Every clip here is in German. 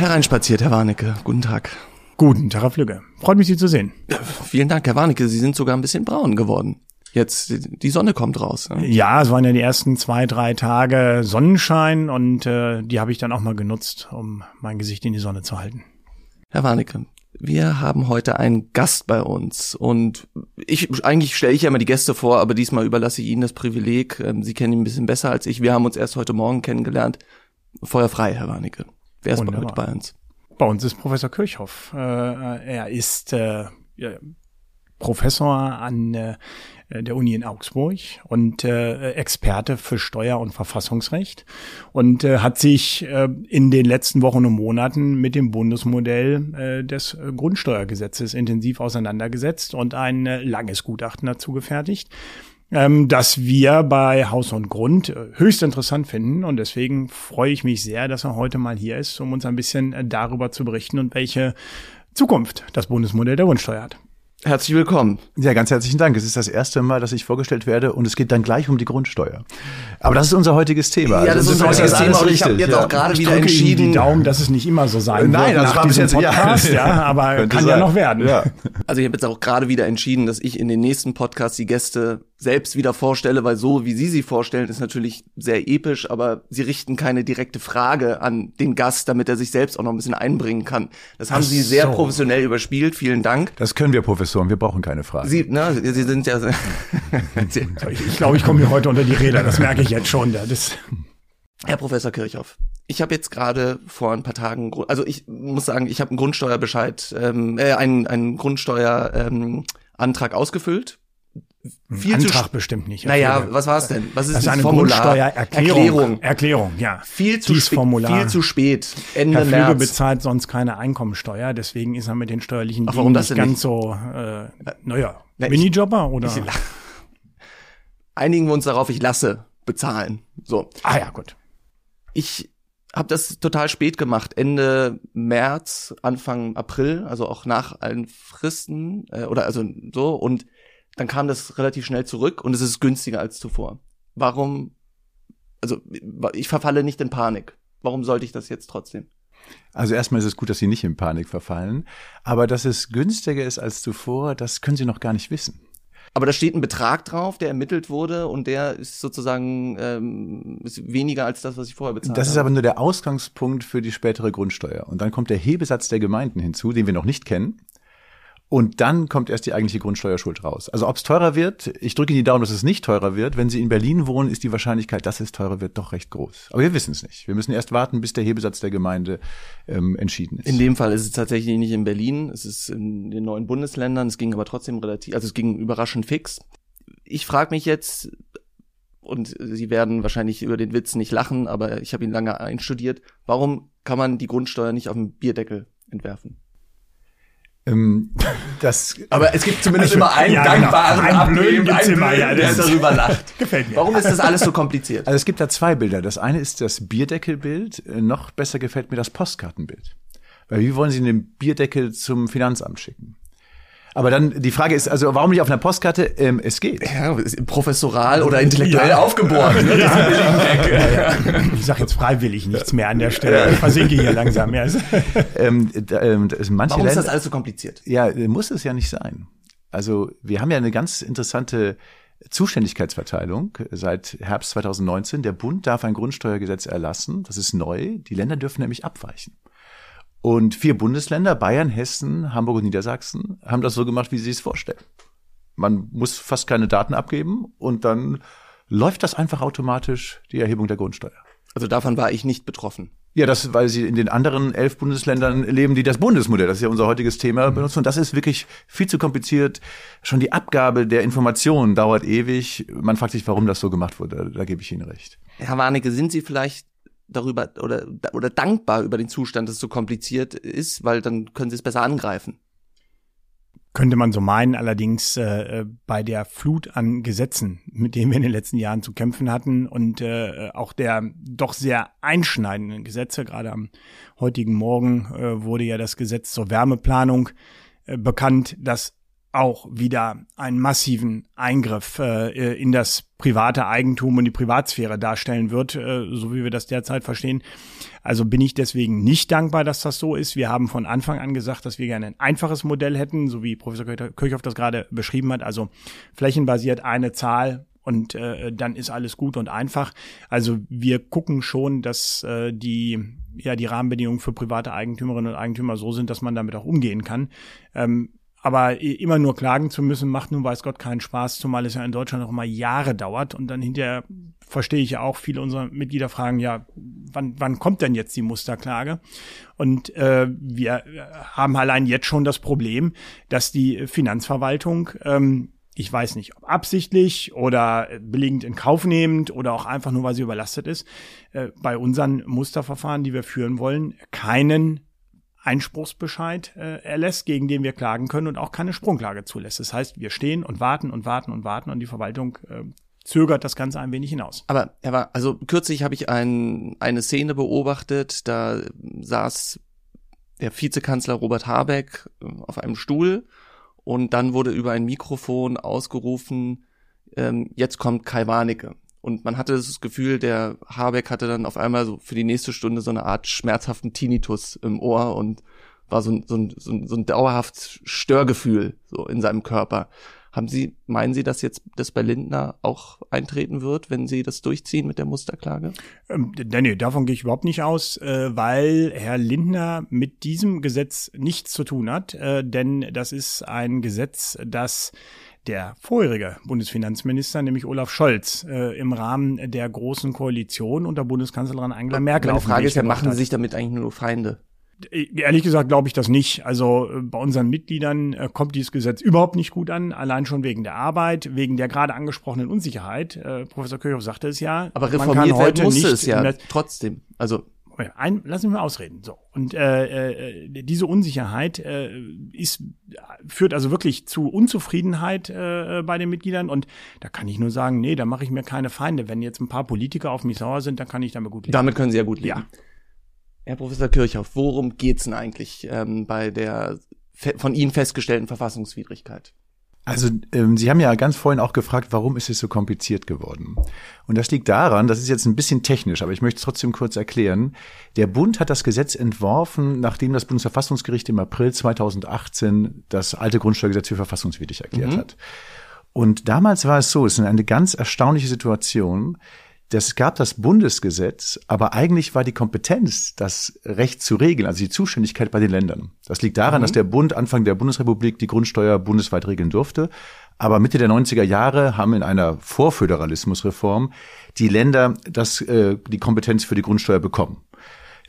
Hereinspaziert, Herr Warnecke. Guten Tag. Guten Tag, Herr Flügge. Freut mich, Sie zu sehen. Vielen Dank, Herr Warnecke. Sie sind sogar ein bisschen braun geworden. Jetzt, die Sonne kommt raus. Ne? Ja, es waren ja die ersten zwei, drei Tage Sonnenschein und äh, die habe ich dann auch mal genutzt, um mein Gesicht in die Sonne zu halten. Herr Warnecke, wir haben heute einen Gast bei uns und ich eigentlich stelle ich ja immer die Gäste vor, aber diesmal überlasse ich Ihnen das Privileg. Ähm, Sie kennen ihn ein bisschen besser als ich. Wir haben uns erst heute Morgen kennengelernt. Feuer frei, Herr Warnecke. Wer ist Wunderbar. heute bei uns? Bei uns ist Professor Kirchhoff. Äh, er ist äh, Professor an äh, der Uni in Augsburg und äh, Experte für Steuer- und Verfassungsrecht und äh, hat sich äh, in den letzten Wochen und Monaten mit dem Bundesmodell äh, des Grundsteuergesetzes intensiv auseinandergesetzt und ein äh, langes Gutachten dazu gefertigt ähm, das wir bei Haus und Grund äh, höchst interessant finden. Und deswegen freue ich mich sehr, dass er heute mal hier ist, um uns ein bisschen äh, darüber zu berichten und welche Zukunft das Bundesmodell der Grundsteuer hat. Herzlich willkommen. Ja, ganz herzlichen Dank. Es ist das erste Mal, dass ich vorgestellt werde und es geht dann gleich um die Grundsteuer. Aber das ist unser heutiges Thema. Ja, das also ist unser heutiges Thema und ich habe jetzt ja. auch gerade wieder entschieden. Ihnen die Daumen, dass es nicht immer so sein Nein, wird das war bis jetzt Podcast, ja, ja aber kann sein. ja noch werden. Ja. Also ich habe jetzt auch gerade wieder entschieden, dass ich in den nächsten Podcasts die Gäste selbst wieder vorstelle, weil so wie Sie sie vorstellen, ist natürlich sehr episch, aber Sie richten keine direkte Frage an den Gast, damit er sich selbst auch noch ein bisschen einbringen kann. Das haben Ach Sie sehr so. professionell überspielt. Vielen Dank. Das können wir Professoren. Wir brauchen keine Fragen. Sie, ne, Sie sind ja. ich glaube, ich komme hier heute unter die Räder. Das merke ich jetzt schon. Das Herr Professor Kirchhoff, ich habe jetzt gerade vor ein paar Tagen, also ich muss sagen, ich habe einen Grundsteuerbescheid, ähm, äh, einen, einen Grundsteuerantrag ähm, ausgefüllt viel Antrag zu bestimmt nicht. Naja, was war es denn? Was ist das? Ist eine Formular? Grundsteuererklärung. Erklärung. Erklärung, ja. Viel zu spät. Viel zu spät. Ende Herr Flüge März. bezahlt sonst keine Einkommensteuer, deswegen ist er mit den steuerlichen Ach, warum das nicht ganz so, äh, naja, Na, Minijobber oder? Ich, einigen wir uns darauf, ich lasse bezahlen. So. Ah ja, gut. Ich habe das total spät gemacht, Ende März, Anfang April, also auch nach allen Fristen äh, oder also so und dann kam das relativ schnell zurück und es ist günstiger als zuvor. Warum? Also ich verfalle nicht in Panik. Warum sollte ich das jetzt trotzdem? Also erstmal ist es gut, dass Sie nicht in Panik verfallen, aber dass es günstiger ist als zuvor, das können Sie noch gar nicht wissen. Aber da steht ein Betrag drauf, der ermittelt wurde und der ist sozusagen ähm, ist weniger als das, was ich vorher bezahlt habe. Das ist aber nur der Ausgangspunkt für die spätere Grundsteuer. Und dann kommt der Hebesatz der Gemeinden hinzu, den wir noch nicht kennen. Und dann kommt erst die eigentliche Grundsteuerschuld raus. Also ob es teurer wird, ich drücke Ihnen die Daumen, dass es nicht teurer wird. Wenn Sie in Berlin wohnen, ist die Wahrscheinlichkeit, dass es teurer wird, doch recht groß. Aber wir wissen es nicht. Wir müssen erst warten, bis der Hebesatz der Gemeinde ähm, entschieden ist. In dem Fall ist es tatsächlich nicht in Berlin, es ist in den neuen Bundesländern. Es ging aber trotzdem relativ, also es ging überraschend fix. Ich frage mich jetzt, und Sie werden wahrscheinlich über den Witz nicht lachen, aber ich habe ihn lange einstudiert. Warum kann man die Grundsteuer nicht auf dem Bierdeckel entwerfen? Ähm, das, aber es gibt zumindest also, immer einen ja, genau. dankbaren genau. einen blöden, einen blöden, ja, der darüber lacht. Gefällt mir. Warum ist das alles so kompliziert? Also es gibt da zwei Bilder. Das eine ist das Bierdeckelbild. Noch besser gefällt mir das Postkartenbild. Weil wie wollen Sie den Bierdeckel zum Finanzamt schicken? Aber dann die Frage ist, also warum nicht auf einer Postkarte? Ähm, es geht. Ja, professoral oder intellektuell ja. aufgeboren. Ne? Ja. Ja, ich sage jetzt freiwillig nichts mehr an der Stelle. Ich versinke hier langsam. Ja. Ähm, da, ähm, manche warum ist das alles so kompliziert? Ja, muss es ja nicht sein. Also wir haben ja eine ganz interessante Zuständigkeitsverteilung seit Herbst 2019. Der Bund darf ein Grundsteuergesetz erlassen. Das ist neu. Die Länder dürfen nämlich abweichen. Und vier Bundesländer, Bayern, Hessen, Hamburg und Niedersachsen, haben das so gemacht, wie sie es vorstellen. Man muss fast keine Daten abgeben und dann läuft das einfach automatisch, die Erhebung der Grundsteuer. Also davon war ich nicht betroffen. Ja, das, weil sie in den anderen elf Bundesländern leben, die das Bundesmodell, das ist ja unser heutiges Thema, mhm. benutzen. Und das ist wirklich viel zu kompliziert. Schon die Abgabe der Informationen dauert ewig. Man fragt sich, warum das so gemacht wurde. Da, da gebe ich Ihnen recht. Herr Warnecke, sind Sie vielleicht darüber oder, oder dankbar über den Zustand, dass es so kompliziert ist, weil dann können sie es besser angreifen. Könnte man so meinen, allerdings äh, bei der Flut an Gesetzen, mit denen wir in den letzten Jahren zu kämpfen hatten und äh, auch der doch sehr einschneidenden Gesetze, gerade am heutigen Morgen äh, wurde ja das Gesetz zur Wärmeplanung äh, bekannt, das auch wieder einen massiven Eingriff äh, in das private Eigentum und die Privatsphäre darstellen wird, äh, so wie wir das derzeit verstehen. Also bin ich deswegen nicht dankbar, dass das so ist. Wir haben von Anfang an gesagt, dass wir gerne ein einfaches Modell hätten, so wie Professor Kirchhoff das gerade beschrieben hat. Also flächenbasiert eine Zahl und äh, dann ist alles gut und einfach. Also wir gucken schon, dass äh, die ja die Rahmenbedingungen für private Eigentümerinnen und Eigentümer so sind, dass man damit auch umgehen kann. Ähm, aber immer nur klagen zu müssen, macht nun weiß Gott keinen Spaß, zumal es ja in Deutschland auch immer Jahre dauert. Und dann hinterher verstehe ich ja auch, viele unserer Mitglieder fragen, ja, wann, wann kommt denn jetzt die Musterklage? Und äh, wir haben allein jetzt schon das Problem, dass die Finanzverwaltung ähm, ich weiß nicht, ob absichtlich oder billigend in Kauf nehmend oder auch einfach nur, weil sie überlastet ist, äh, bei unseren Musterverfahren, die wir führen wollen, keinen Einspruchsbescheid äh, erlässt, gegen den wir klagen können und auch keine Sprungklage zulässt. Das heißt, wir stehen und warten und warten und warten und die Verwaltung äh, zögert das Ganze ein wenig hinaus. Aber er war, also kürzlich habe ich ein, eine Szene beobachtet, da saß der Vizekanzler Robert Habeck äh, auf einem Stuhl und dann wurde über ein Mikrofon ausgerufen, ähm, jetzt kommt Kai Warnecke. Und man hatte das Gefühl, der Habeck hatte dann auf einmal so für die nächste Stunde so eine Art schmerzhaften Tinnitus im Ohr und war so ein, so ein, so ein, so ein dauerhaft Störgefühl so in seinem Körper. Haben Sie, meinen Sie, dass jetzt das bei Lindner auch eintreten wird, wenn Sie das durchziehen mit der Musterklage? Ähm, nee, davon gehe ich überhaupt nicht aus, äh, weil Herr Lindner mit diesem Gesetz nichts zu tun hat, äh, denn das ist ein Gesetz, das der vorherige Bundesfinanzminister, nämlich Olaf Scholz, äh, im Rahmen der großen Koalition unter Bundeskanzlerin Angela Merkel. Meine Frage ist ja, machen Sie sich damit eigentlich nur Feinde? Äh, ehrlich gesagt glaube ich das nicht. Also äh, bei unseren Mitgliedern äh, kommt dieses Gesetz überhaupt nicht gut an, allein schon wegen der Arbeit, wegen der gerade angesprochenen Unsicherheit. Professor Kirchhoff sagte es ja. Aber reformiert werden musste es ja trotzdem. Also ein, lass mich mal ausreden. So und äh, äh, diese Unsicherheit äh, ist führt also wirklich zu Unzufriedenheit äh, bei den Mitgliedern und da kann ich nur sagen, nee, da mache ich mir keine Feinde. Wenn jetzt ein paar Politiker auf mich sauer sind, dann kann ich damit gut leben. Damit können Sie ja gut leben. Ja. Herr Professor Kirchhoff, worum geht's denn eigentlich ähm, bei der von Ihnen festgestellten Verfassungswidrigkeit? Also ähm, Sie haben ja ganz vorhin auch gefragt, warum ist es so kompliziert geworden? Und das liegt daran, das ist jetzt ein bisschen technisch, aber ich möchte es trotzdem kurz erklären. Der Bund hat das Gesetz entworfen, nachdem das Bundesverfassungsgericht im April 2018 das alte Grundsteuergesetz für verfassungswidrig erklärt mhm. hat. Und damals war es so, es ist eine ganz erstaunliche Situation das gab das Bundesgesetz, aber eigentlich war die Kompetenz, das Recht zu regeln, also die Zuständigkeit bei den Ländern. Das liegt daran, mhm. dass der Bund Anfang der Bundesrepublik die Grundsteuer bundesweit regeln durfte. Aber Mitte der 90er Jahre haben in einer Vorföderalismusreform die Länder das, äh, die Kompetenz für die Grundsteuer bekommen.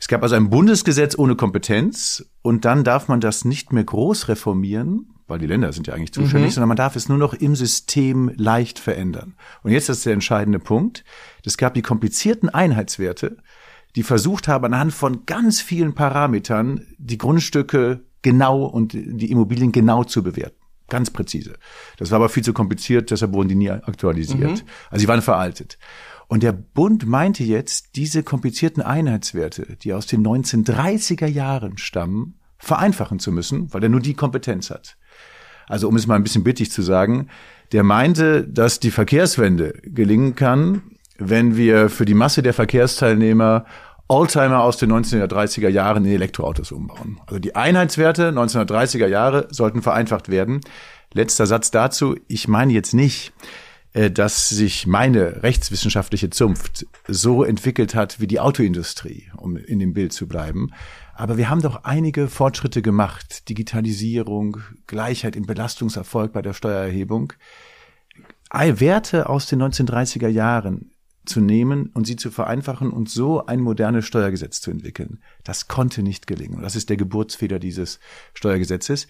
Es gab also ein Bundesgesetz ohne Kompetenz und dann darf man das nicht mehr groß reformieren, weil die Länder sind ja eigentlich zuständig, mhm. sondern man darf es nur noch im System leicht verändern. Und jetzt ist der entscheidende Punkt. Es gab die komplizierten Einheitswerte, die versucht haben, anhand von ganz vielen Parametern die Grundstücke genau und die Immobilien genau zu bewerten. Ganz präzise. Das war aber viel zu kompliziert, deshalb wurden die nie aktualisiert. Mhm. Also sie waren veraltet. Und der Bund meinte jetzt, diese komplizierten Einheitswerte, die aus den 1930er Jahren stammen, vereinfachen zu müssen, weil er nur die Kompetenz hat. Also um es mal ein bisschen bittig zu sagen, der meinte, dass die Verkehrswende gelingen kann, wenn wir für die Masse der Verkehrsteilnehmer Oldtimer aus den 1930er Jahren in Elektroautos umbauen. Also die Einheitswerte 1930er Jahre sollten vereinfacht werden. Letzter Satz dazu. Ich meine jetzt nicht, dass sich meine rechtswissenschaftliche Zunft so entwickelt hat wie die Autoindustrie, um in dem Bild zu bleiben, aber wir haben doch einige Fortschritte gemacht. Digitalisierung, Gleichheit im Belastungserfolg bei der Steuererhebung. Werte aus den 1930er Jahren zu nehmen und sie zu vereinfachen und so ein modernes Steuergesetz zu entwickeln. Das konnte nicht gelingen. das ist der Geburtsfehler dieses Steuergesetzes.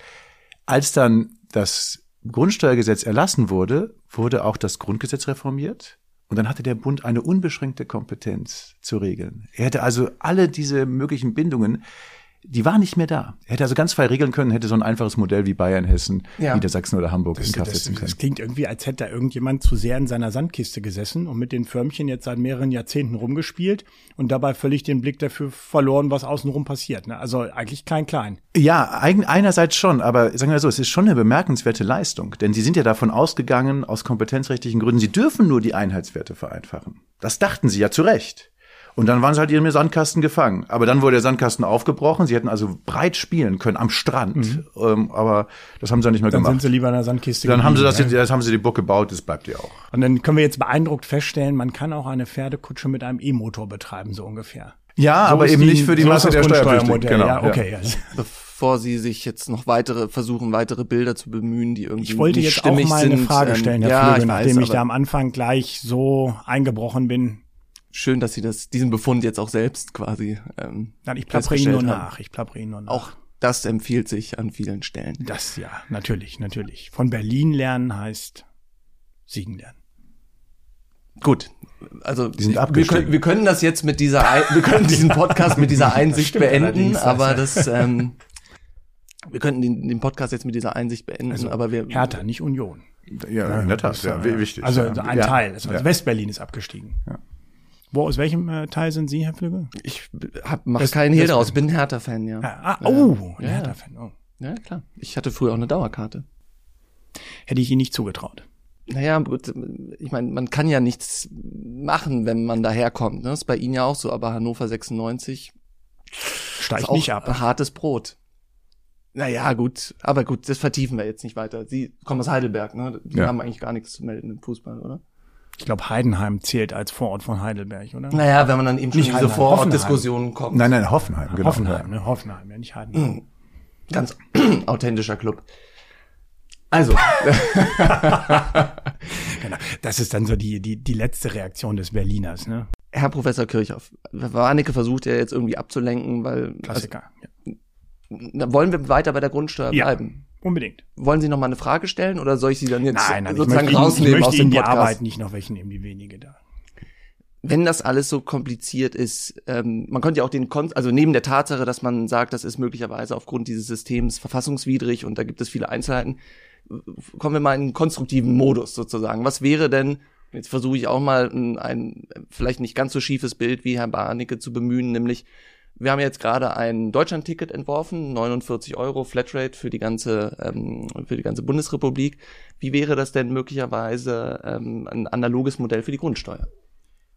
Als dann das Grundsteuergesetz erlassen wurde, wurde auch das Grundgesetz reformiert. Und dann hatte der Bund eine unbeschränkte Kompetenz zu regeln. Er hätte also alle diese möglichen Bindungen die war nicht mehr da. Er hätte also ganz frei regeln können, hätte so ein einfaches Modell wie Bayern, Hessen, Ja. Niedersachsen oder Hamburg Das, in Kraft setzen können. das klingt irgendwie, als hätte da irgendjemand zu sehr in seiner Sandkiste gesessen und mit den Förmchen jetzt seit mehreren Jahrzehnten rumgespielt und dabei völlig den Blick dafür verloren, was außenrum passiert. Ne? Also eigentlich klein-klein. Ja, eigen, einerseits schon, aber sagen wir so, es ist schon eine bemerkenswerte Leistung, denn sie sind ja davon ausgegangen, aus kompetenzrechtlichen Gründen, sie dürfen nur die Einheitswerte vereinfachen. Das dachten sie ja zu Recht. Und dann waren sie halt in ihrem Sandkasten gefangen. Aber dann wurde der Sandkasten aufgebrochen. Sie hätten also breit spielen können am Strand. Ähm, aber das haben sie dann nicht mehr Dann gemacht. sind sie lieber in der Sandkiste. dann haben sie das, jetzt, jetzt haben sie die Burg gebaut, das bleibt ja auch. Und dann können wir jetzt beeindruckt feststellen, man kann auch eine Pferdekutsche mit einem E-Motor betreiben, so ungefähr. Ja, So aber eben nicht für die so Masse das der. Steuerpflichtigen. Genau, ja, okay. Ja. Bevor sie sich jetzt noch weitere versuchen, weitere Bilder zu bemühen, die irgendwie Ich wollte nicht jetzt auch mal eine sind. Frage Ähm, stellen, Herr ja, Flügel, ich nachdem ich da am Anfang gleich so eingebrochen bin. Schön, dass Sie das, diesen Befund jetzt auch selbst quasi ähm, Nein, ich plappere Ihnen nur haben. nach. Ich plappere Ihnen nur nach. Auch das empfiehlt sich an vielen Stellen. Das ja, natürlich, natürlich. Von Berlin lernen heißt Siegen lernen. Gut, also Die sind wir, können, wir können das jetzt mit dieser, wir können diesen Podcast mit dieser Einsicht stimmt beenden, aber das, ähm, wir könnten den, den Podcast jetzt mit dieser Einsicht beenden, aber wir, Hertha, nicht Union. Ja, in der Tat, ja, wichtig. Also ja. ein ja. Teil. Also ja. Westberlin ist abgestiegen. Ja. Wo, aus welchem äh, Teil sind Sie, Herr Flügel? ich hab, mach Das- keinen Hehl das- draus, bin Hertha-Fan, ja. Ah, ah, oh, ein Ja. Hertha-Fan. Oh. Ja, klar. Ich hatte früher auch eine Dauerkarte. Hätte ich Ihnen nicht zugetraut. Naja, gut, ich meine, man kann ja nichts machen, wenn man daherkommt. Ne? Ist bei Ihnen ja auch so, aber Hannover 96 Steigt nicht ab. hartes Brot. Naja, gut, aber gut, das vertiefen wir jetzt nicht weiter. Sie kommen aus Heidelberg, ne? Die Ja. haben eigentlich gar nichts zu melden im Fußball, oder? Ich glaube, Heidenheim zählt als Vorort von Heidelberg, oder? Naja, wenn man dann eben schon Nicht in diese Vorortdiskussionen kommt. Nein, nein, Hoffenheim, genau. Hoffenheim, ne? Hoffenheim, ja, nicht Heidenheim. Ganz authentischer Club. Also, Genau. Das ist dann so die, die, die letzte Reaktion des Berliners, ne? Herr Professor Kirchhoff, Warnecke versucht ja jetzt irgendwie abzulenken, weil also, Klassiker. ja. na, wollen wir weiter bei der Grundsteuer Ja. Unbedingt. Wollen Sie noch mal eine Frage stellen oder soll ich Sie dann jetzt Nein, nein, ich sozusagen möchte, Ihnen, ich rausnehmen aus möchte dem Ihnen die Podcast? Arbeit nicht noch welche nehmen, die wenige da. wenn das alles so kompliziert ist, ähm, man könnte ja auch den, Kon also neben der Tatsache, dass man sagt, das ist möglicherweise aufgrund dieses Systems verfassungswidrig und da gibt es viele Einzelheiten, kommen wir mal in einen konstruktiven Modus sozusagen. Was wäre denn, jetzt versuche ich auch mal ein, ein vielleicht nicht ganz so schiefes Bild wie Herr Barnicke zu bemühen, nämlich wir haben jetzt gerade ein Deutschland-Ticket entworfen, 49 Euro Flatrate für die ganze ähm, für die ganze Bundesrepublik. Wie wäre das denn möglicherweise ähm, ein analoges Modell für die Grundsteuer?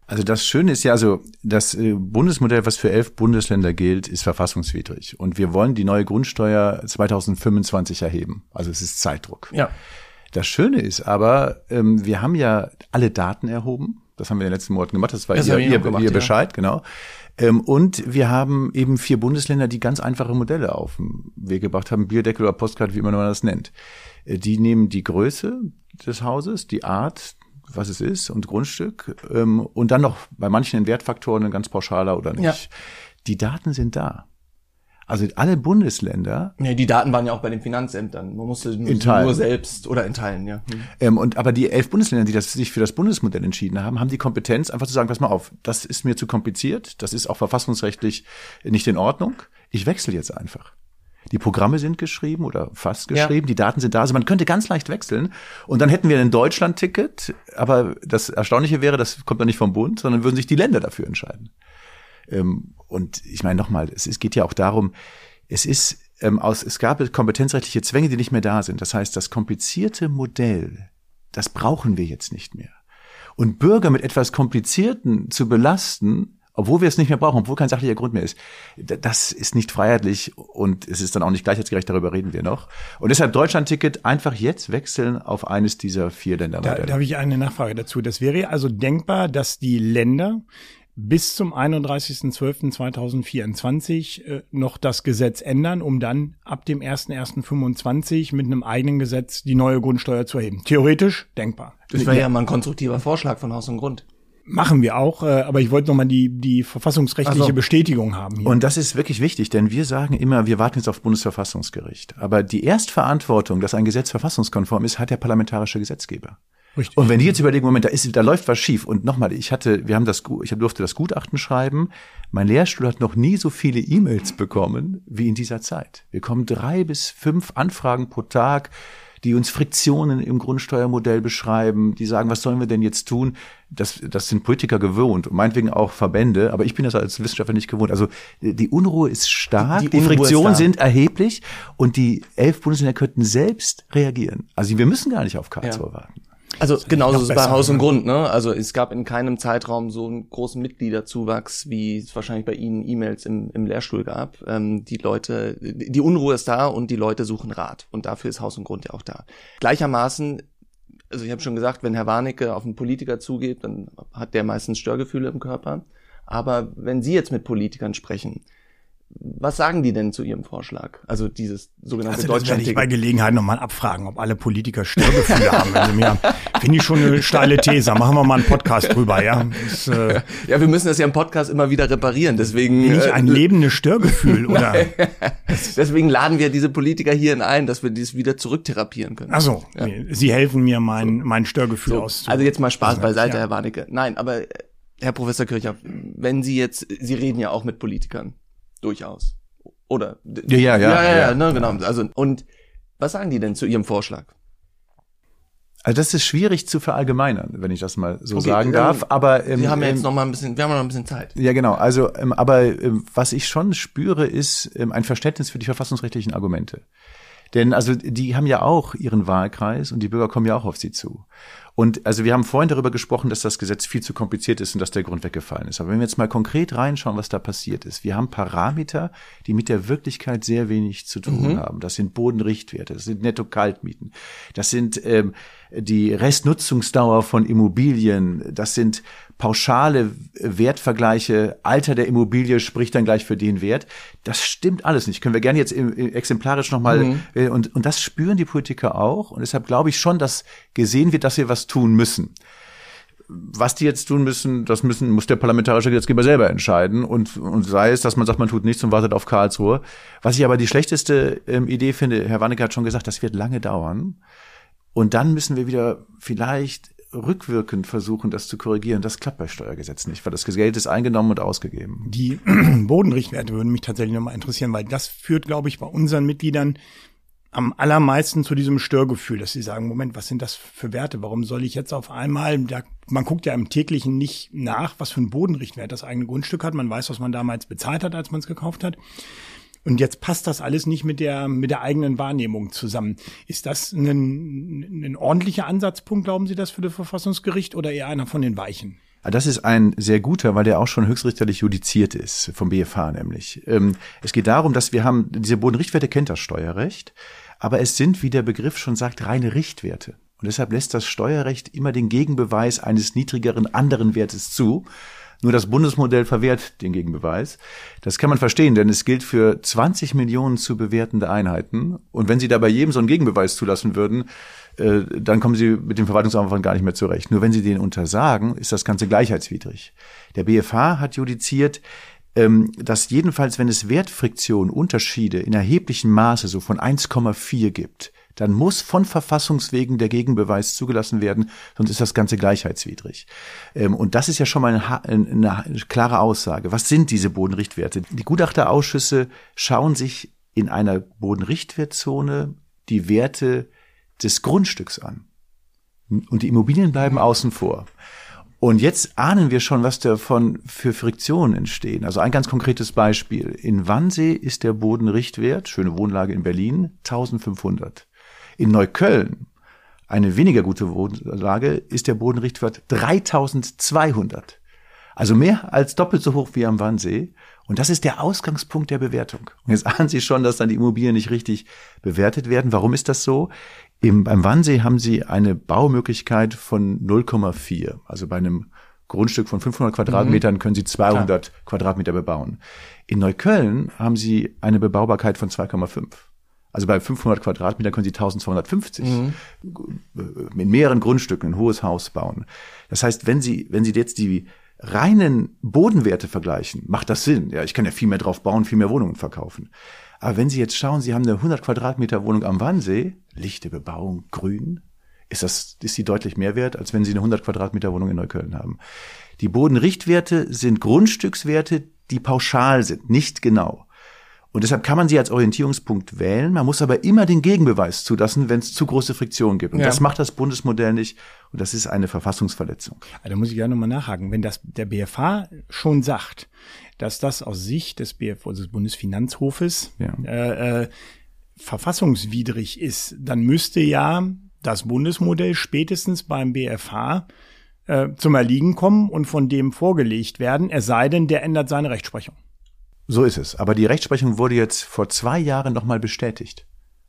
Also das Schöne ist ja, also das äh, Bundesmodell, was für elf Bundesländer gilt, ist verfassungswidrig. Und wir wollen die neue Grundsteuer 2025 erheben. Also es ist Zeitdruck. Ja. Das Schöne ist aber, ähm, wir haben ja alle Daten erhoben. Das haben wir in den letzten Monaten gemacht. Das war Das ihr, ihr, gemacht, ihr ja. Bescheid, genau. Ähm, und wir haben eben vier Bundesländer, die ganz einfache Modelle auf den Weg gebracht haben. Bierdeckel oder Postkarte, wie immer man das nennt. Äh, Die nehmen die Größe des Hauses, die Art, was es ist und Grundstück ähm, und dann noch bei manchen Wertfaktoren ein ganz pauschaler oder nicht. Ja. Die Daten sind da. Also alle Bundesländer Ja, die Daten waren ja auch bei den Finanzämtern. Man musste nur, nur selbst oder in Teilen, ja. Ähm, und aber die elf Bundesländer, die das, sich für das Bundesmodell entschieden haben, haben die Kompetenz, einfach zu sagen, pass mal auf, das ist mir zu kompliziert, das ist auch verfassungsrechtlich nicht in Ordnung. Ich wechsle jetzt einfach. Die Programme sind geschrieben oder fast Ja. geschrieben, die Daten sind da. Also man könnte ganz leicht wechseln. Und dann hätten wir ein Deutschland-Ticket, aber das Erstaunliche wäre, das kommt dann nicht vom Bund, sondern würden sich die Länder dafür entscheiden. Ähm, und ich meine nochmal, es, geht ja auch darum, es ist ähm, aus, es gab kompetenzrechtliche Zwänge, die nicht mehr da sind. Das heißt, das komplizierte Modell, das brauchen wir jetzt nicht mehr. Und Bürger mit etwas Komplizierten zu belasten, obwohl wir es nicht mehr brauchen, obwohl kein sachlicher Grund mehr ist, das ist nicht freiheitlich und es ist dann auch nicht gleichheitsgerecht, darüber reden wir noch. Und deshalb Deutschlandticket einfach jetzt wechseln auf eines dieser vier Da, Ländermodelle. da habe ich eine Nachfrage dazu. Das wäre also denkbar, dass die Länder bis zum 31.12.2024 äh, noch das Gesetz ändern, um dann ab dem 1.1.25 mit einem eigenen Gesetz die neue Grundsteuer zu erheben. Theoretisch denkbar. Das wäre ja mal ein konstruktiver Vorschlag von Haus und Grund. Machen wir auch, äh, aber ich wollte noch mal die, die verfassungsrechtliche Ach so. Bestätigung haben hier. Und das ist wirklich wichtig, denn wir sagen immer, wir warten jetzt auf Bundesverfassungsgericht. Aber die Erstverantwortung, dass ein Gesetz verfassungskonform ist, hat der parlamentarische Gesetzgeber. Richtig. Und wenn die jetzt überlegen, Moment, da ist, da läuft was schief. Und nochmal, ich hatte, wir haben das, ich durfte das Gutachten schreiben. Mein Lehrstuhl hat noch nie so viele E-Mails bekommen wie in dieser Zeit. Wir kommen drei bis fünf Anfragen pro Tag die uns Friktionen im Grundsteuermodell beschreiben, die sagen, was sollen wir denn jetzt tun? Das, das sind Politiker gewohnt und meinetwegen auch Verbände, aber ich bin das als Wissenschaftler nicht gewohnt. Also die Unruhe ist stark, die, die, die Friktionen sind erheblich und die elf Bundesländer könnten selbst reagieren. Also wir müssen gar nicht auf Karlsruhe ja. warten. Also genauso ist es bei Haus und Grund, ne? Also es gab in keinem Zeitraum so einen großen Mitgliederzuwachs, wie es wahrscheinlich bei Ihnen E-Mails im, im Lehrstuhl gab. Ähm, die Leute, die Unruhe ist da und die Leute suchen Rat. Und dafür ist Haus und Grund ja auch da. Gleichermaßen, also ich habe schon gesagt, wenn Herr Warnecke auf einen Politiker zugeht, dann hat der meistens Störgefühle im Körper. Aber wenn Sie jetzt mit Politikern sprechen, was sagen die denn zu Ihrem Vorschlag? Also dieses sogenannte also Deutschland. Ich bei Gelegenheit nochmal abfragen, ob alle Politiker Störgefühle haben. Also mir finde ich schon eine steile These. Machen wir mal einen Podcast drüber, ja. Das, äh, ja, wir müssen das ja im Podcast immer wieder reparieren. Deswegen nicht ein äh, lebendes Störgefühl, oder? deswegen laden wir diese Politiker hierhin ein, dass wir dies wieder zurücktherapieren können. Also, ja. Sie helfen mir, mein mein Störgefühl so, auszu. Also jetzt mal Spaß beiseite, ja. Herr Warnecke. Nein, aber äh, Herr Professor Kirchhoff, wenn Sie jetzt, Sie reden ja auch mit Politikern durchaus. Oder? Ja, ja, ja. Ja, ja, ja, ne, genau. Also, und was sagen die denn zu ihrem Vorschlag? Also das ist schwierig zu verallgemeinern, wenn ich das mal so okay, sagen darf. Aber ähm, wir haben ja jetzt ähm, noch mal ein bisschen, wir haben noch ein bisschen Zeit. Ja, genau. Also, ähm, aber ähm, was ich schon spüre, ist ähm, ein Verständnis für die verfassungsrechtlichen Argumente. Denn also die haben ja auch ihren Wahlkreis und die Bürger kommen ja auch auf sie zu. Und also wir haben vorhin darüber gesprochen, dass das Gesetz viel zu kompliziert ist und dass der Grund weggefallen ist. Aber wenn wir jetzt mal konkret reinschauen, was da passiert ist, wir haben Parameter, die mit der Wirklichkeit sehr wenig zu tun mhm. haben. Das sind Bodenrichtwerte, das sind Netto-Kaltmieten, das sind ähm, die Restnutzungsdauer von Immobilien, das sind pauschale Wertvergleiche, Alter der Immobilie spricht dann gleich für den Wert. Das stimmt alles nicht. Können wir gerne jetzt exemplarisch nochmal, mhm. Äh, und, und das spüren die Politiker auch. Und deshalb glaube ich schon, dass gesehen wird, dass wir was tun müssen. Was die jetzt tun müssen, das müssen, muss der parlamentarische Gesetzgeber selber entscheiden. Und, und sei es, dass man sagt, man tut nichts und wartet auf Karlsruhe. Was ich aber die schlechteste ähm, Idee finde, Herr Wanneke hat schon gesagt, das wird lange dauern. Und dann müssen wir wieder vielleicht rückwirkend versuchen, das zu korrigieren. Das klappt bei Steuergesetzen nicht, weil das Geld ist eingenommen und ausgegeben. Die Bodenrichtwerte würden mich tatsächlich nochmal interessieren, weil das führt, glaube ich, bei unseren Mitgliedern am allermeisten zu diesem Störgefühl, dass sie sagen, Moment, was sind das für Werte? Warum soll ich jetzt auf einmal, da, man guckt ja im täglichen nicht nach, was für ein Bodenrichtwert das eigene Grundstück hat. Man weiß, was man damals bezahlt hat, als man es gekauft hat. Und jetzt passt das alles nicht mit der, mit der eigenen Wahrnehmung zusammen. Ist das ein, ein ordentlicher Ansatzpunkt, glauben Sie das, für das Verfassungsgericht oder eher einer von den Weichen? Das ist ein sehr guter, weil der auch schon höchstrichterlich judiziert ist, vom BFH nämlich. Ähm, es geht darum, dass wir haben, diese Bodenrichtwerte kennt das Steuerrecht, aber es sind, wie der Begriff schon sagt, reine Richtwerte. Und deshalb lässt das Steuerrecht immer den Gegenbeweis eines niedrigeren anderen Wertes zu. Nur das Bundesmodell verwehrt den Gegenbeweis. Das kann man verstehen, denn es gilt für 20 Millionen zu bewertende Einheiten. Und wenn Sie da bei jedem so einen Gegenbeweis zulassen würden, äh, dann kommen Sie mit dem Verwaltungsaufwand gar nicht mehr zurecht. Nur wenn Sie den untersagen, ist das Ganze gleichheitswidrig. Der BFH hat judiziert, ähm, dass jedenfalls, wenn es Wertfriktion, Unterschiede in erheblichem Maße so von 1,4 gibt, dann muss von Verfassungswegen der Gegenbeweis zugelassen werden, sonst ist das Ganze gleichheitswidrig. Ähm, und das ist ja schon mal eine, klare Aussage. Was sind diese Bodenrichtwerte? Die Gutachterausschüsse schauen sich in einer Bodenrichtwertzone die Werte des Grundstücks an. Und die Immobilien bleiben außen vor. Und jetzt ahnen wir schon, was davon für Friktionen entstehen. Also ein ganz konkretes Beispiel. In Wannsee ist der Bodenrichtwert, schöne Wohnlage in Berlin, 1500. In Neukölln, eine weniger gute Wohnlage, ist der Bodenrichtwert 3200. Also mehr als doppelt so hoch wie am Wannsee. Und das ist der Ausgangspunkt der Bewertung. Und jetzt ahnen Sie schon, dass dann die Immobilien nicht richtig bewertet werden. Warum ist das so? Im, beim Wannsee haben Sie eine Baumöglichkeit von 0,4. Also bei einem Grundstück von 500 Quadratmetern mhm. können Sie 200 Klar. Quadratmeter bebauen. In Neukölln haben Sie eine Bebaubarkeit von 2,5. Also bei 500 Quadratmeter können Sie 1250 mhm. in mehreren Grundstücken ein hohes Haus bauen. Das heißt, wenn Sie, wenn Sie jetzt die reinen Bodenwerte vergleichen, macht das Sinn. Ja, ich kann ja viel mehr drauf bauen, viel mehr Wohnungen verkaufen. Aber wenn Sie jetzt schauen, Sie haben eine 100 Quadratmeter Wohnung am Wannsee, lichte Bebauung, grün, ist das, ist die deutlich mehr wert, als wenn Sie eine 100 Quadratmeter Wohnung in Neukölln haben. Die Bodenrichtwerte sind Grundstückswerte, die pauschal sind, nicht genau. Und deshalb kann man sie als Orientierungspunkt wählen. Man muss aber immer den Gegenbeweis zulassen, wenn es zu große Friktion gibt. Und ja. das macht das Bundesmodell nicht. Und das ist eine Verfassungsverletzung. Da muss ich gerne nochmal nachhaken. Wenn das der BFH schon sagt, dass das aus Sicht des BF, also des Bundesfinanzhofes ja. äh, äh, verfassungswidrig ist, dann müsste ja das Bundesmodell spätestens beim BFH äh, zum Erliegen kommen und von dem vorgelegt werden, es sei denn, der ändert seine Rechtsprechung. So ist es. Aber die Rechtsprechung wurde jetzt vor zwei Jahren nochmal bestätigt.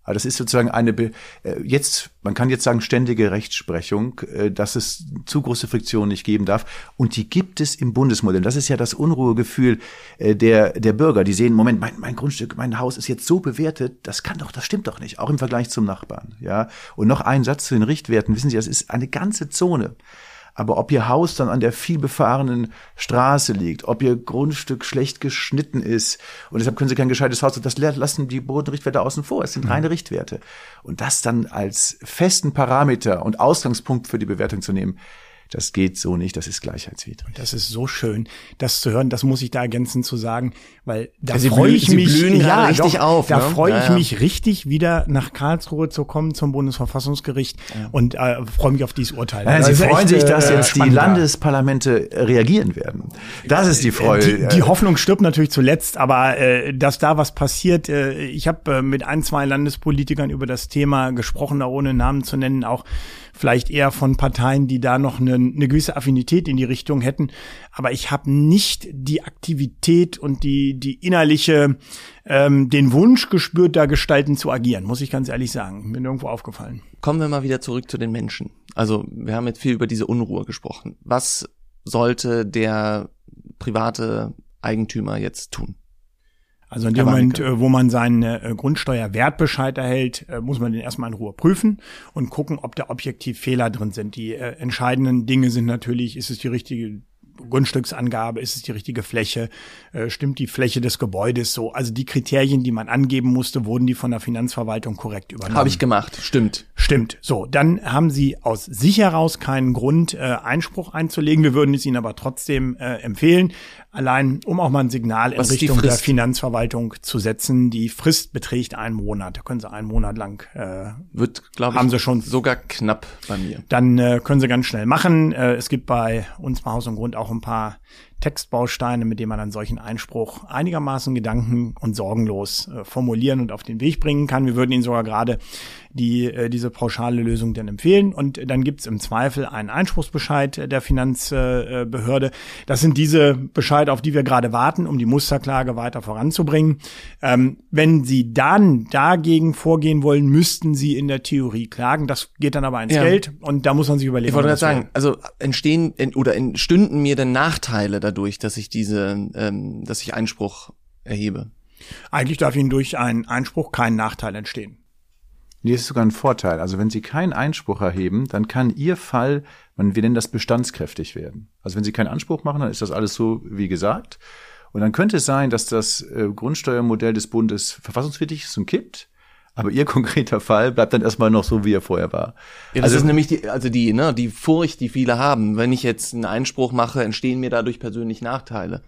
Also das ist sozusagen eine, Be äh, jetzt, man kann jetzt sagen, ständige Rechtsprechung, äh, dass es zu große Friktionen nicht geben darf. Und die gibt es im Bundesmodell. Das ist ja das Unruhegefühl äh, der, der Bürger. Die sehen, Moment, mein, mein Grundstück, mein Haus ist jetzt so bewertet, das kann doch, das stimmt doch nicht, auch im Vergleich zum Nachbarn. Ja. Und noch ein Satz zu den Richtwerten. Wissen Sie, das ist eine ganze Zone. Aber ob ihr Haus dann an der vielbefahrenen Straße liegt, ob ihr Grundstück schlecht geschnitten ist und deshalb können sie kein gescheites Haus, das lassen die Bodenrichtwerte außen vor. Es sind mhm. reine Richtwerte. Und das dann als festen Parameter und Ausgangspunkt für die Bewertung zu nehmen, das geht so nicht, das ist gleichheitswidrig. Das ist so schön, das zu hören. Das muss ich da ergänzend zu sagen, weil da ja, freue ich mich ja, richtig doch, auf. Da ne? freue ja, ich ja. mich richtig, wieder nach Karlsruhe zu kommen zum Bundesverfassungsgericht und äh, freue mich auf dieses Urteil. Nein, Sie freuen echt, sich, dass äh, jetzt die Landesparlamente reagieren werden. Das ist die Freude. Die, die Hoffnung stirbt natürlich zuletzt, aber äh, dass da was passiert. Äh, ich habe äh, mit ein, zwei Landespolitikern über das Thema gesprochen, da ohne Namen zu nennen, auch vielleicht eher von Parteien, die da noch eine, eine gewisse Affinität in die Richtung hätten. Aber ich habe nicht die Aktivität und die, die innerliche, ähm, den Wunsch gespürt, da gestalten zu agieren, muss ich ganz ehrlich sagen. Mir nirgendwo aufgefallen. Kommen wir mal wieder zurück zu den Menschen. Also wir haben jetzt viel über diese Unruhe gesprochen. Was sollte der private Eigentümer jetzt tun? Also in dem Moment, äh, wo man seinen äh, Grundsteuerwertbescheid erhält, äh, muss man den erstmal in Ruhe prüfen und gucken, ob da objektiv Fehler drin sind. Die äh, entscheidenden Dinge sind natürlich, ist es die richtige Grundstücksangabe, ist es die richtige Fläche, äh, stimmt die Fläche des Gebäudes so. Also die Kriterien, die man angeben musste, wurden die von der Finanzverwaltung korrekt übernommen. Habe ich gemacht, stimmt. Stimmt. So, dann haben Sie aus sich heraus keinen Grund, äh, Einspruch einzulegen. Wir würden es Ihnen aber trotzdem äh, empfehlen, allein um auch mal ein Signal in Was Richtung der Finanzverwaltung zu setzen. Die Frist beträgt einen Monat. Da können Sie einen Monat lang äh, wird, glaube ich, haben Sie schon sogar knapp bei mir. Dann äh, können Sie ganz schnell machen. Äh, es gibt bei uns bei Haus und Grund auch ein paar Textbausteine, mit denen man einen solchen Einspruch einigermaßen gedanken- und sorgenlos äh, formulieren und auf den Weg bringen kann. Wir würden Ihnen sogar gerade die äh, diese pauschale Lösung dann empfehlen. Und dann gibt's im Zweifel einen Einspruchsbescheid der Finanzbehörde. Das sind diese Bescheide, auf die wir gerade warten, um die Musterklage weiter voranzubringen. Ähm, wenn Sie dann dagegen vorgehen wollen, müssten Sie in der Theorie klagen. Das geht dann aber ins ja. Geld und da muss man sich überlegen. Ich wollte gerade sagen, also entstehen oder entstünden mir denn Nachteile dadurch, dass ich diese, ähm, dass ich Einspruch erhebe? Eigentlich darf Ihnen durch einen Einspruch kein Nachteil entstehen. Nee, ist sogar ein Vorteil. Also wenn Sie keinen Einspruch erheben, dann kann Ihr Fall, man, wir nennen das bestandskräftig werden. Also wenn Sie keinen Anspruch machen, dann ist das alles so wie gesagt. Und dann könnte es sein, dass das äh, Grundsteuermodell des Bundes verfassungswidrig ist und kippt. Aber Ihr konkreter Fall bleibt dann erstmal noch so, wie er vorher war. Ja, das also, ist nämlich die, also die, ne, die Furcht, die viele haben. Wenn ich jetzt einen Einspruch mache, entstehen mir dadurch persönlich Nachteile.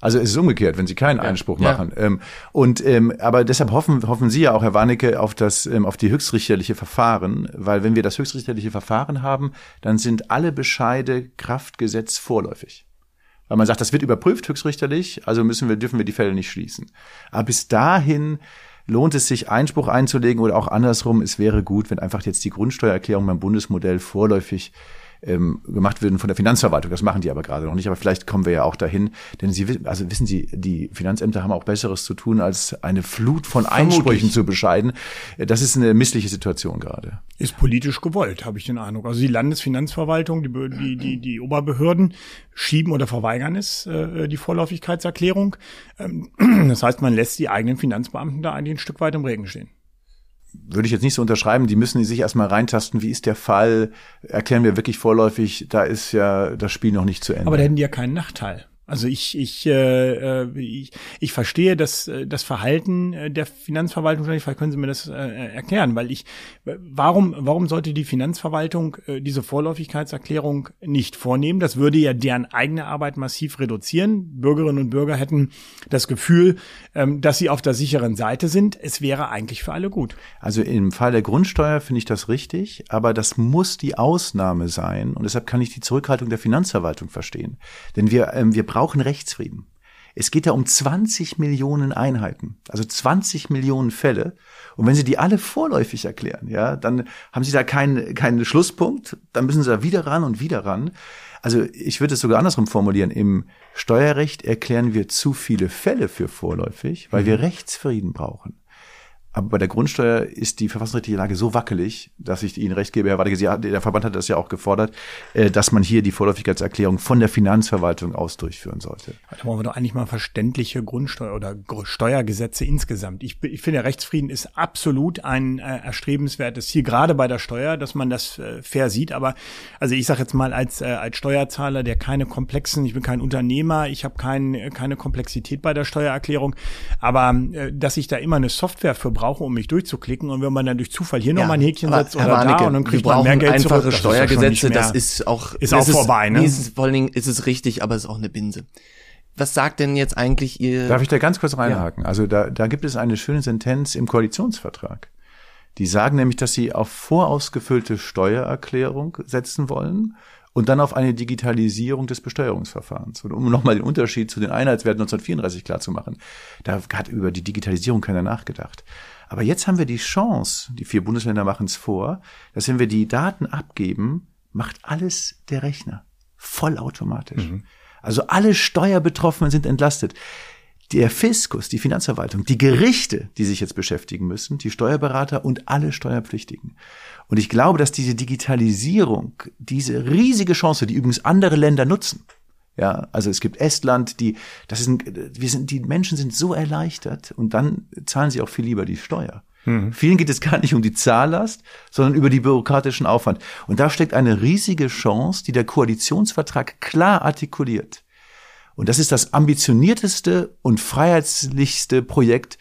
Also es ist umgekehrt, wenn Sie keinen ja. Einspruch machen. Ja. Ähm, und ähm, aber deshalb hoffen hoffen Sie ja auch, Herr Warnecke, auf das ähm, auf die höchstrichterliche Verfahren, weil wenn wir das höchstrichterliche Verfahren haben, dann sind alle Bescheide Kraftgesetz vorläufig. Weil man sagt, das wird überprüft höchstrichterlich, also müssen wir dürfen wir die Fälle nicht schließen. Aber bis dahin lohnt es sich, Einspruch einzulegen oder auch andersrum. Es wäre gut, wenn einfach jetzt die Grundsteuererklärung beim Bundesmodell vorläufig ähm, gemacht werden von der Finanzverwaltung. Das machen die aber gerade noch nicht. Aber vielleicht kommen wir ja auch dahin. Denn Sie, also wissen Sie, die Finanzämter haben auch Besseres zu tun, als eine Flut von Einsprüchen zu bescheiden. Das ist eine missliche Situation gerade. Ist politisch gewollt, habe ich den Eindruck. Also die Landesfinanzverwaltung, die, die, die, die Oberbehörden schieben oder verweigern es, äh, die Vorläufigkeitserklärung. Ähm, das heißt, man lässt die eigenen Finanzbeamten da eigentlich ein Stück weit im Regen stehen würde ich jetzt nicht so unterschreiben. Die müssen sich erstmal reintasten. Wie ist der Fall? Erklären wir wirklich vorläufig, da ist ja das Spiel noch nicht zu Ende. Aber da hätten die ja keinen Nachteil. Also ich, ich, äh, äh, ich, ich verstehe das, äh, das Verhalten äh, der Finanzverwaltung, vielleicht können Sie mir das äh, erklären, weil ich, warum, warum sollte die Finanzverwaltung äh, diese Vorläufigkeitserklärung nicht vornehmen? Das würde ja deren eigene Arbeit massiv reduzieren. Bürgerinnen und Bürger hätten das Gefühl, ähm, dass sie auf der sicheren Seite sind. Es wäre eigentlich für alle gut. Also im Fall der Grundsteuer finde ich das richtig, aber das muss die Ausnahme sein und deshalb kann ich die Zurückhaltung der Finanzverwaltung verstehen. Denn wir, ähm, wir brauchen Rechtsfrieden. Es geht da um 20 Millionen Einheiten, also 20 Millionen Fälle. Und wenn Sie die alle vorläufig erklären, ja, dann haben Sie da keinen, keinen Schlusspunkt, dann müssen Sie da wieder ran und wieder ran. Also ich würde es sogar andersrum formulieren. Im Steuerrecht erklären wir zu viele Fälle für vorläufig, weil wir mhm. Rechtsfrieden brauchen. Aber bei der Grundsteuer ist die verfassungsrechtliche Lage so wackelig, dass ich Ihnen recht gebe, Herr Wadeke, der Verband hat das ja auch gefordert, äh, dass man hier die Vorläufigkeitserklärung von der Finanzverwaltung aus durchführen sollte. Da brauchen wir doch eigentlich mal verständliche Grundsteuer oder Steuergesetze insgesamt. Ich, ich finde, Rechtsfrieden ist absolut ein äh, erstrebenswertes Ziel, gerade bei der Steuer, dass man das äh, fair sieht. Aber also ich sage jetzt mal als, äh, als Steuerzahler, der keine komplexen, ich bin kein Unternehmer, ich habe kein, keine Komplexität bei der Steuererklärung, aber äh, dass ich da immer eine Software für brauche, brauche, um mich durchzuklicken. Und wenn man dann durch Zufall hier ja, nochmal ein Häkchen setzt oder Warnecke, da und dann kriegt man mehr Geld einfache zurück, Steuergesetze, das ist auch ist auch vorbei. Ne? Ist, vor allen Dingen ist es richtig, aber es ist auch eine Binse. Was sagt denn jetzt eigentlich Ihr? Darf ich da ganz kurz reinhaken? Ja. Also da, da gibt es eine schöne Sentenz im Koalitionsvertrag. Die sagen nämlich, dass sie auf vorausgefüllte Steuererklärung setzen wollen und dann auf eine Digitalisierung des Besteuerungsverfahrens. Und um nochmal den Unterschied zu den Einheitswerten 1934 klarzumachen, da hat über die Digitalisierung keiner nachgedacht. Aber jetzt haben wir die Chance, die vier Bundesländer machen es vor, dass wenn wir die Daten abgeben, macht alles der Rechner. Vollautomatisch. Mhm. Also alle Steuerbetroffenen sind entlastet. Der Fiskus, die Finanzverwaltung, die Gerichte, die sich jetzt beschäftigen müssen, die Steuerberater und alle Steuerpflichtigen. Und ich glaube, dass diese Digitalisierung, diese riesige Chance, die übrigens andere Länder nutzen, ja, also es gibt Estland, die, das ist, wir sind, die Menschen sind so erleichtert und dann zahlen sie auch viel lieber die Steuer. Mhm. Vielen geht es gar nicht um die Zahllast, sondern über die bürokratischen Aufwand. Und da steckt eine riesige Chance, die der Koalitionsvertrag klar artikuliert. Und das ist das ambitionierteste und freiheitlichste Projekt,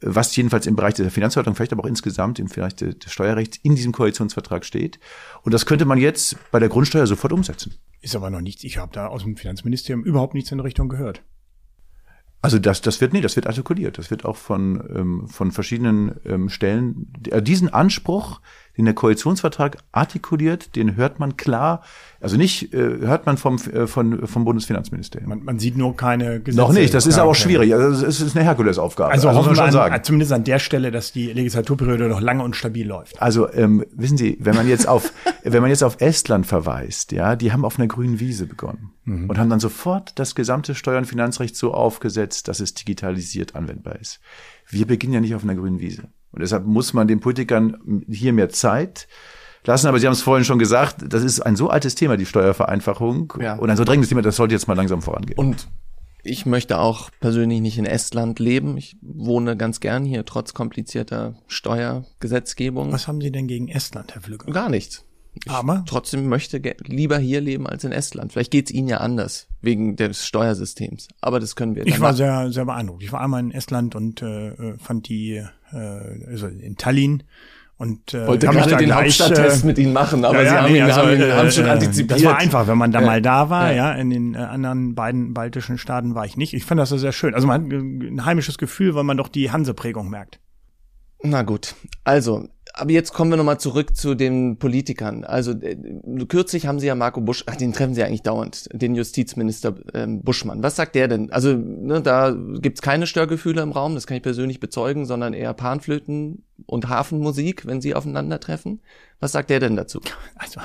was jedenfalls im Bereich der Finanzverwaltung, vielleicht aber auch insgesamt im Bereich des Steuerrechts in diesem Koalitionsvertrag steht. Und das könnte man jetzt bei der Grundsteuer sofort umsetzen. Ist aber noch nichts. Ich habe da aus dem Finanzministerium überhaupt nichts in der Richtung gehört. Also das, das wird, nee, das wird artikuliert. Das wird auch von, ähm, von verschiedenen ähm, Stellen, äh, diesen Anspruch, den der Koalitionsvertrag artikuliert, den hört man klar, also nicht äh, hört man vom, äh, von, vom Bundesfinanzministerium. Man, man sieht nur keine Gesetze. Noch nicht, das ist aber auch schwierig. Also es ist eine Herkulesaufgabe. Also, also hoffen wir schon an, sagen. zumindest an der Stelle, dass die Legislaturperiode noch lange und stabil läuft. Also ähm, wissen Sie, wenn man jetzt auf wenn man jetzt auf Estland verweist, ja, die haben auf einer grünen Wiese begonnen mhm. und haben dann sofort das gesamte Steuer- und Finanzrecht so aufgesetzt, dass es digitalisiert anwendbar ist. Wir beginnen ja nicht auf einer grünen Wiese. Und deshalb muss man den Politikern hier mehr Zeit lassen. Aber Sie haben es vorhin schon gesagt, das ist ein so altes Thema, die Steuervereinfachung. Ja. Und ein so drängendes Thema, das sollte jetzt mal langsam vorangehen. Und ich möchte auch persönlich nicht in Estland leben. Ich wohne ganz gern hier, trotz komplizierter Steuergesetzgebung. Was haben Sie denn gegen Estland, Herr Flügger? Gar nichts. Ich Aber trotzdem möchte lieber hier leben als in Estland. Vielleicht geht's Ihnen ja anders wegen des Steuersystems. Aber das können wir. Ich war sehr sehr beeindruckt. Ich war einmal in Estland und äh, äh fand die äh, also in Tallinn und äh, wollte gerade den gleich, Hauptstadttest äh, mit ihnen machen, aber ja, sie haben, nee, ihn, also, haben, ihn, haben schon äh, antizipiert. Das war einfach, wenn man da mal da war, ja, ja in den äh, anderen beiden baltischen Staaten war ich nicht. Ich fand das sehr schön. Also man hat ein heimisches Gefühl, weil man doch die Hanseprägung merkt. Na gut, also aber jetzt kommen wir nochmal zurück zu den Politikern. Also äh, kürzlich haben sie ja Marco Busch, ach, den treffen sie eigentlich dauernd, den Justizminister ähm, Buschmann. Was sagt der denn? Also ne, da gibt's keine Störgefühle im Raum, das kann ich persönlich bezeugen, sondern eher Panflöten und Hafenmusik, wenn sie aufeinandertreffen. Was sagt der denn dazu? Also,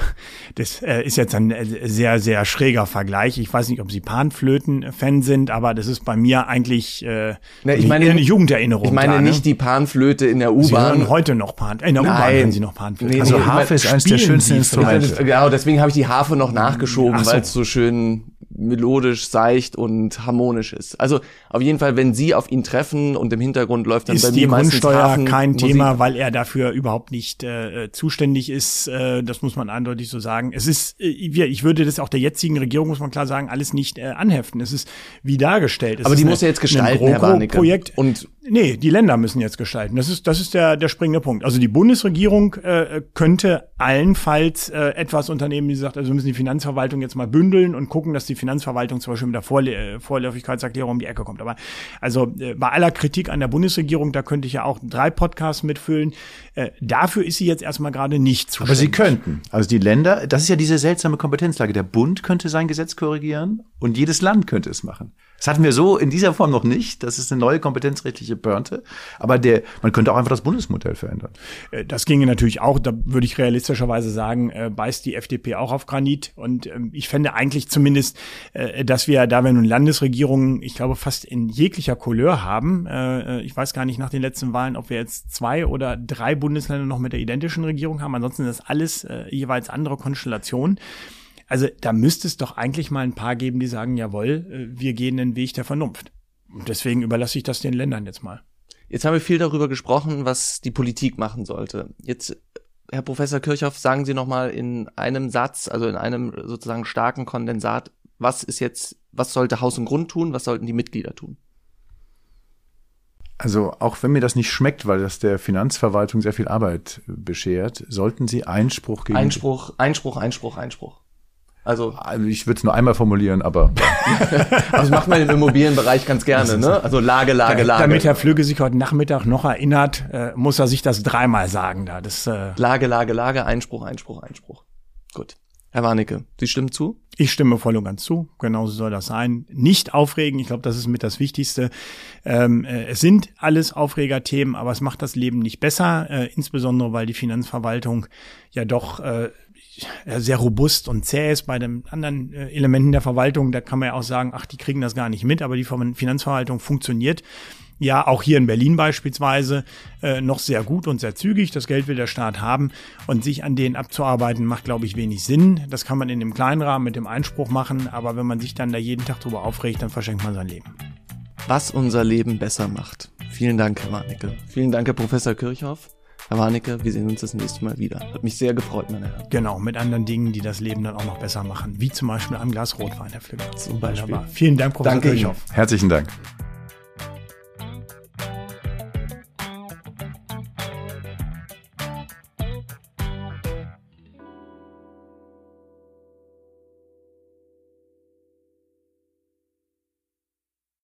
das äh, ist jetzt ein äh, sehr, sehr schräger Vergleich. Ich weiß nicht, ob Sie Panflöten-Fan sind, aber das ist bei mir eigentlich äh, Na, ich meine, eine Jugenderinnerung. Ich meine da, ne? nicht die Panflöte in der U-Bahn. Sie hören heute noch Pan in der U-Bahn hören Sie noch Panflöten. Nee, also nee, Harfe ist eines der schönsten Instrumente. Genau, deswegen habe ich die Harfe noch nachgeschoben, so. weil es so schön melodisch, seicht und harmonisch ist. Also auf jeden Fall, wenn Sie auf ihn treffen und im Hintergrund läuft dann ist bei die mir meistens Hafen kein Musik. Thema, weil er dafür überhaupt nicht äh, zuständig ist. Äh, das muss man eindeutig so sagen. Es ist, äh, wir- ich würde das auch der jetzigen Regierung, muss man klar sagen, alles nicht äh, anheften. Es ist wie dargestellt. Es Aber die muss ja jetzt gestalten, Herr Warnecke. GroKo-Projekt. Und Nee, die Länder müssen jetzt gestalten. Das ist, das ist der, der springende Punkt. Also die Bundesregierung äh, könnte allenfalls äh, etwas unternehmen, die sagt, also wir müssen die Finanzverwaltung jetzt mal bündeln und gucken, dass die Finanzverwaltung zum Beispiel mit der Vorle äh, Vorläufigkeitserklärung um die Ecke kommt. Aber also äh, bei aller Kritik an der Bundesregierung, da könnte ich ja auch drei Podcasts mitfüllen. Äh, dafür ist sie jetzt erstmal gerade nicht Aber sie zuständig. könnten. Also die Länder, das ist ja diese seltsame Kompetenzlage. Der Bund könnte sein Gesetz korrigieren und jedes Land könnte es machen. Das hatten wir so in dieser Form noch nicht. Das ist eine neue kompetenzrechtliche Börte. Aber der, man könnte auch einfach das Bundesmodell verändern. Äh, Das ginge natürlich auch, da würde ich realistischerweise sagen, äh, beißt die FDP auch auf Granit. Und ähm, ich fände eigentlich zumindest, äh, dass wir, da wir nun Landesregierungen, ich glaube, fast in jeglicher Couleur haben, äh, ich weiß gar nicht nach den letzten Wahlen, ob wir jetzt zwei oder drei Bundesländer noch mit der identischen Regierung haben. Ansonsten ist das alles äh, jeweils andere Konstellationen. Also da müsste es doch eigentlich mal ein paar geben, die sagen, jawohl, äh, wir gehen den Weg der Vernunft. Und deswegen überlasse ich das den Ländern jetzt mal. Jetzt haben wir viel darüber gesprochen, was die Politik machen sollte. Jetzt, Herr Professor Kirchhoff, sagen Sie noch mal in einem Satz, also in einem sozusagen starken Kondensat, was ist jetzt, was sollte Haus und Grund tun, was sollten die Mitglieder tun? Also auch wenn mir das nicht schmeckt, weil das der Finanzverwaltung sehr viel Arbeit beschert, sollten Sie Einspruch gegen Einspruch, Einspruch, Einspruch, Einspruch. Also, Also ich würde es nur einmal formulieren, aber das macht man im Immobilienbereich ganz gerne, ne? Also Lage, Lage, Lage. Damit Herr Flügge sich heute Nachmittag noch erinnert, äh, muss er sich das dreimal sagen da. Das, äh, Lage, Lage, Lage, Einspruch, Einspruch, Einspruch. Gut. Herr Warnecke, Sie stimmen zu? ich stimme voll und ganz zu. Genauso soll das sein. Nicht aufregen. Ich glaube, das ist mit das Wichtigste. Ähm, äh, es sind alles Aufregerthemen, aber es macht das Leben nicht besser. Äh, insbesondere, weil die Finanzverwaltung ja doch äh, sehr robust und zäh ist bei den anderen äh, Elementen der Verwaltung. Da kann man ja auch sagen, ach, die kriegen das gar nicht mit, aber die Ver- Finanzverwaltung funktioniert ja auch hier in Berlin beispielsweise äh, noch sehr gut und sehr zügig. Das Geld will der Staat haben und sich an denen abzuarbeiten macht, glaube ich, wenig Sinn. Das kann man in dem kleinen Rahmen mit dem Einspruch machen, aber wenn man sich dann da jeden Tag drüber aufregt, dann verschenkt man sein Leben. Was unser Leben besser macht. Vielen Dank, Herr Warnecke. Vielen Dank, Herr Professor Kirchhoff. Herr Warnecke, wir sehen uns das nächste Mal wieder. Hat mich sehr gefreut, meine Herren. Genau, mit anderen Dingen, die das Leben dann auch noch besser machen, wie zum Beispiel ein Glas Rotwein, Herr Flügge. Zum Beispiel. Wunderbar. Vielen Dank, Professor Danke Ihnen. Kirchhoff. herzlichen Dank.